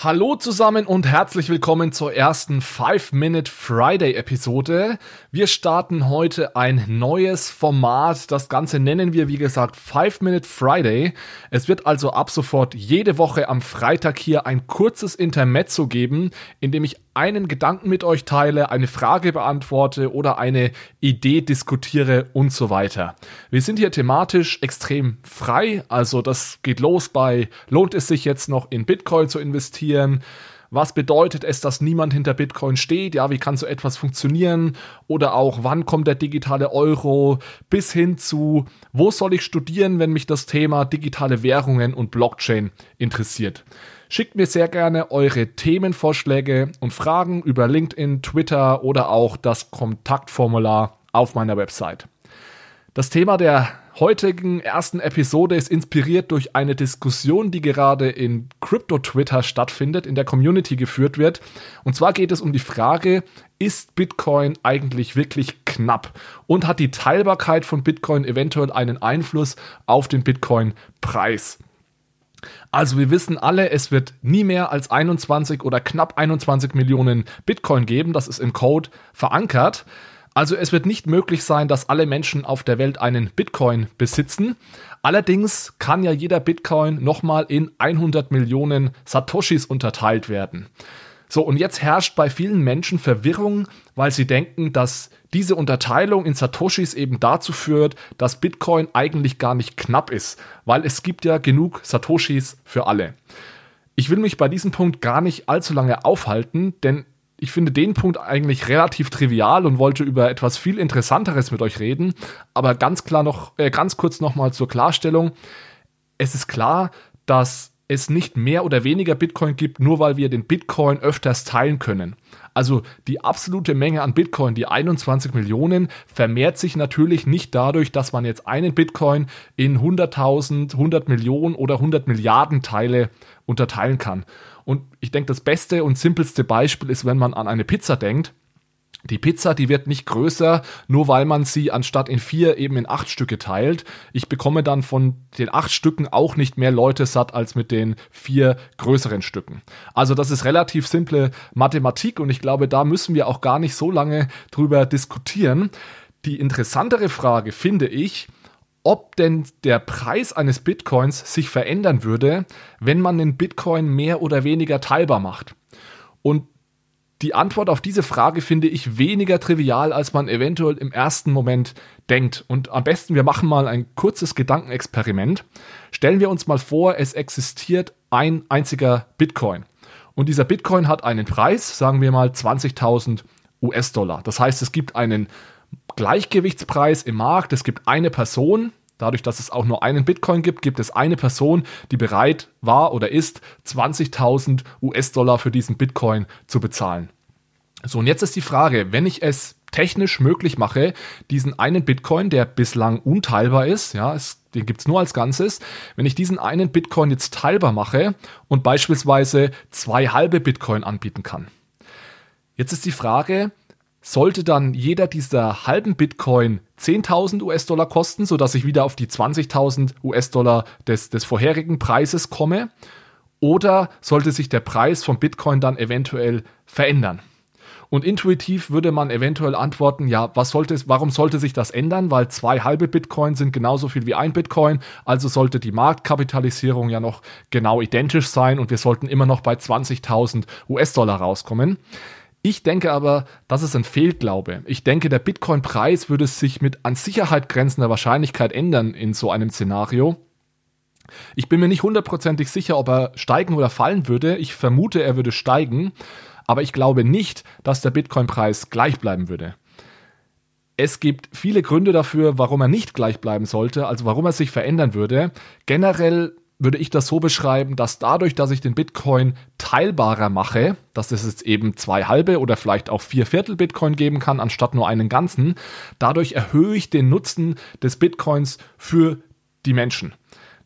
Hallo zusammen und herzlich willkommen zur ersten 5-Minute Friday Episode. Wir starten heute ein neues Format. Das Ganze nennen wir, wie gesagt, 5-Minute Friday. Es wird also ab sofort jede Woche am Freitag hier ein kurzes Intermezzo geben, in dem ich einen Gedanken mit euch teile, eine Frage beantworte oder eine Idee diskutiere und so weiter. Wir sind hier thematisch extrem frei, also das geht los bei lohnt es sich jetzt noch in Bitcoin zu investieren? Was bedeutet es, dass niemand hinter Bitcoin steht? Ja, wie kann so etwas funktionieren? Oder auch, wann kommt der digitale Euro? Bis hin zu, wo soll ich studieren, wenn mich das Thema digitale Währungen und Blockchain interessiert? Schickt mir sehr gerne eure Themenvorschläge und Fragen über LinkedIn, Twitter oder auch das Kontaktformular auf meiner Website. Das Thema der heutigen ersten Episode ist inspiriert durch eine Diskussion, die gerade in Crypto-Twitter stattfindet, in der Community geführt wird. Und zwar geht es um die Frage, ist Bitcoin eigentlich wirklich knapp? Und hat die Teilbarkeit von Bitcoin eventuell einen Einfluss auf den Bitcoin-Preis? Also wir wissen alle, es wird nie mehr als 21 oder knapp 21 Millionen Bitcoin geben. Das ist im Code verankert. Also es wird nicht möglich sein, dass alle Menschen auf der Welt einen Bitcoin besitzen. Allerdings kann ja jeder Bitcoin nochmal in 100 Millionen Satoshis unterteilt werden. So, und jetzt herrscht bei vielen Menschen Verwirrung, weil sie denken, dass diese Unterteilung in Satoshis eben dazu führt, dass Bitcoin eigentlich gar nicht knapp ist, weil es gibt ja genug Satoshis für alle. Ich will mich bei diesem Punkt gar nicht allzu lange aufhalten, denn ich finde den Punkt eigentlich relativ trivial und wollte über etwas viel Interessanteres mit euch reden. Aber ganz klar noch, äh, ganz kurz nochmal zur Klarstellung. Es ist klar, dass es nicht mehr oder weniger Bitcoin gibt, nur weil wir den Bitcoin öfters teilen können. Also die absolute Menge an Bitcoin, die 21 Millionen, vermehrt sich natürlich nicht dadurch, dass man jetzt einen Bitcoin in 100.000, 100 Millionen oder 100 Milliarden Teile unterteilen kann. Und ich denke, das beste und simpelste Beispiel ist, wenn man an eine Pizza denkt. Die Pizza, die wird nicht größer, nur weil man sie anstatt in vier eben in acht Stücke teilt. Ich bekomme dann von den acht Stücken auch nicht mehr Leute satt als mit den vier größeren Stücken. Also das ist relativ simple Mathematik und ich glaube, da müssen wir auch gar nicht so lange drüber diskutieren. Die interessantere Frage finde ich, ob denn der Preis eines Bitcoins sich verändern würde, wenn man den Bitcoin mehr oder weniger teilbar macht. Und die Antwort auf diese Frage finde ich weniger trivial, als man eventuell im ersten Moment denkt. Und am besten, wir machen mal ein kurzes Gedankenexperiment. Stellen wir uns mal vor, es existiert ein einziger Bitcoin. Und dieser Bitcoin hat einen Preis, sagen wir mal 20.000 US-Dollar. Das heißt, es gibt einen Gleichgewichtspreis im Markt. Es gibt eine Person, Dadurch, dass es auch nur einen Bitcoin gibt, gibt es eine Person, die bereit war oder ist, 20.000 US-Dollar für diesen Bitcoin zu bezahlen. So, und jetzt ist die Frage, wenn ich es technisch möglich mache, diesen einen Bitcoin, der bislang unteilbar ist, ja, es, den gibt's nur als Ganzes, wenn ich diesen einen Bitcoin jetzt teilbar mache und beispielsweise zwei halbe Bitcoin anbieten kann. Jetzt ist die Frage, sollte dann jeder dieser halben Bitcoin 10.000 US-Dollar kosten, sodass ich wieder auf die 20.000 US-Dollar des, des vorherigen Preises komme? Oder sollte sich der Preis von Bitcoin dann eventuell verändern? Und intuitiv würde man eventuell antworten, ja, was sollte warum sollte sich das ändern? Weil zwei halbe Bitcoin sind genauso viel wie ein Bitcoin, also sollte die Marktkapitalisierung ja noch genau identisch sein und wir sollten immer noch bei 20.000 US-Dollar rauskommen. Ich denke aber, das ist ein Fehlglaube. Ich denke, der Bitcoin-Preis würde sich mit an Sicherheit grenzender Wahrscheinlichkeit ändern in so einem Szenario. Ich bin mir nicht hundertprozentig sicher, ob er steigen oder fallen würde. Ich vermute, er würde steigen. Aber ich glaube nicht, dass der Bitcoin-Preis gleich bleiben würde. Es gibt viele Gründe dafür, warum er nicht gleich bleiben sollte, also warum er sich verändern würde. Generell würde ich das so beschreiben, dass dadurch, dass ich den Bitcoin teilbarer mache, dass es jetzt eben zwei halbe oder vielleicht auch vier Viertel Bitcoin geben kann, anstatt nur einen ganzen, dadurch erhöhe ich den Nutzen des Bitcoins für die Menschen.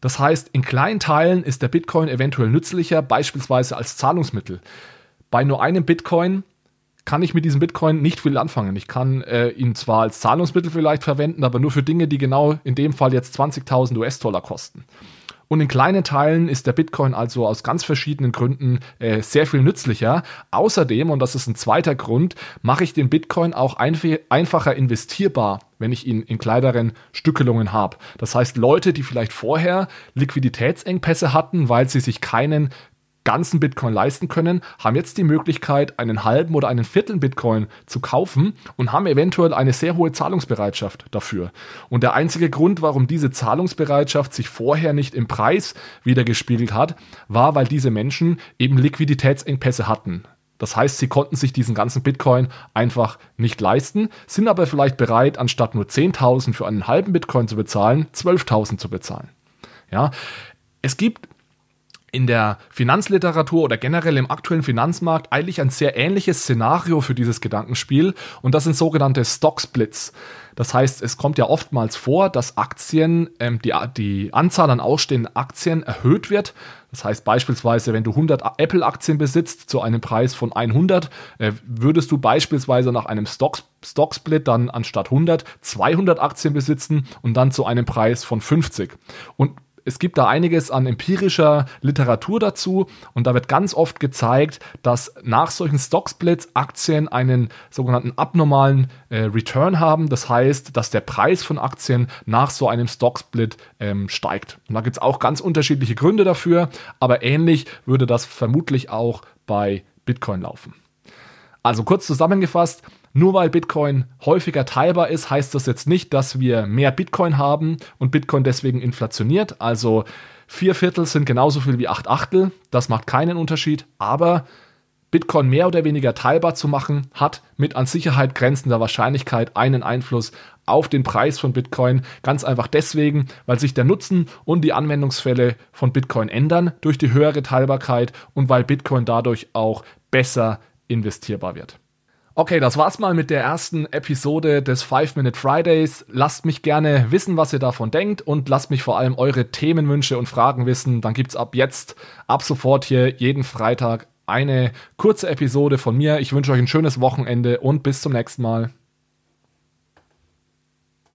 Das heißt, in kleinen Teilen ist der Bitcoin eventuell nützlicher, beispielsweise als Zahlungsmittel. Bei nur einem Bitcoin kann ich mit diesem Bitcoin nicht viel anfangen. Ich kann äh, ihn zwar als Zahlungsmittel vielleicht verwenden, aber nur für Dinge, die genau in dem Fall jetzt 20.000 US-Dollar kosten. Und in kleinen Teilen ist der Bitcoin also aus ganz verschiedenen Gründen äh, sehr viel nützlicher. Außerdem, und das ist ein zweiter Grund, mache ich den Bitcoin auch einf einfacher investierbar, wenn ich ihn in kleineren Stückelungen habe. Das heißt, Leute, die vielleicht vorher Liquiditätsengpässe hatten, weil sie sich keinen ganzen Bitcoin leisten können, haben jetzt die Möglichkeit, einen halben oder einen Viertel Bitcoin zu kaufen und haben eventuell eine sehr hohe Zahlungsbereitschaft dafür. Und der einzige Grund, warum diese Zahlungsbereitschaft sich vorher nicht im Preis wiedergespiegelt hat, war, weil diese Menschen eben Liquiditätsengpässe hatten. Das heißt, sie konnten sich diesen ganzen Bitcoin einfach nicht leisten, sind aber vielleicht bereit, anstatt nur 10.000 für einen halben Bitcoin zu bezahlen, 12.000 zu bezahlen. Ja, es gibt in der Finanzliteratur oder generell im aktuellen Finanzmarkt eigentlich ein sehr ähnliches Szenario für dieses Gedankenspiel und das sind sogenannte Stock-Splits. Das heißt, es kommt ja oftmals vor, dass Aktien, ähm, die, die Anzahl an ausstehenden Aktien erhöht wird. Das heißt beispielsweise, wenn du 100 Apple-Aktien besitzt zu einem Preis von 100, äh, würdest du beispielsweise nach einem Stock, Stock-Split dann anstatt 100 200 Aktien besitzen und dann zu einem Preis von 50. Und es gibt da einiges an empirischer Literatur dazu und da wird ganz oft gezeigt, dass nach solchen Stocksplits Aktien einen sogenannten abnormalen äh, Return haben. Das heißt, dass der Preis von Aktien nach so einem Stocksplit ähm, steigt. Und da gibt es auch ganz unterschiedliche Gründe dafür, aber ähnlich würde das vermutlich auch bei Bitcoin laufen. Also kurz zusammengefasst, nur weil Bitcoin häufiger teilbar ist, heißt das jetzt nicht, dass wir mehr Bitcoin haben und Bitcoin deswegen inflationiert. Also vier Viertel sind genauso viel wie acht Achtel. Das macht keinen Unterschied. Aber Bitcoin mehr oder weniger teilbar zu machen, hat mit an Sicherheit grenzender Wahrscheinlichkeit einen Einfluss auf den Preis von Bitcoin. Ganz einfach deswegen, weil sich der Nutzen und die Anwendungsfälle von Bitcoin ändern durch die höhere Teilbarkeit und weil Bitcoin dadurch auch besser investierbar wird. Okay, das war's mal mit der ersten Episode des 5-Minute Fridays. Lasst mich gerne wissen, was ihr davon denkt und lasst mich vor allem eure Themenwünsche und Fragen wissen. Dann gibt's ab jetzt, ab sofort hier jeden Freitag eine kurze Episode von mir. Ich wünsche euch ein schönes Wochenende und bis zum nächsten Mal.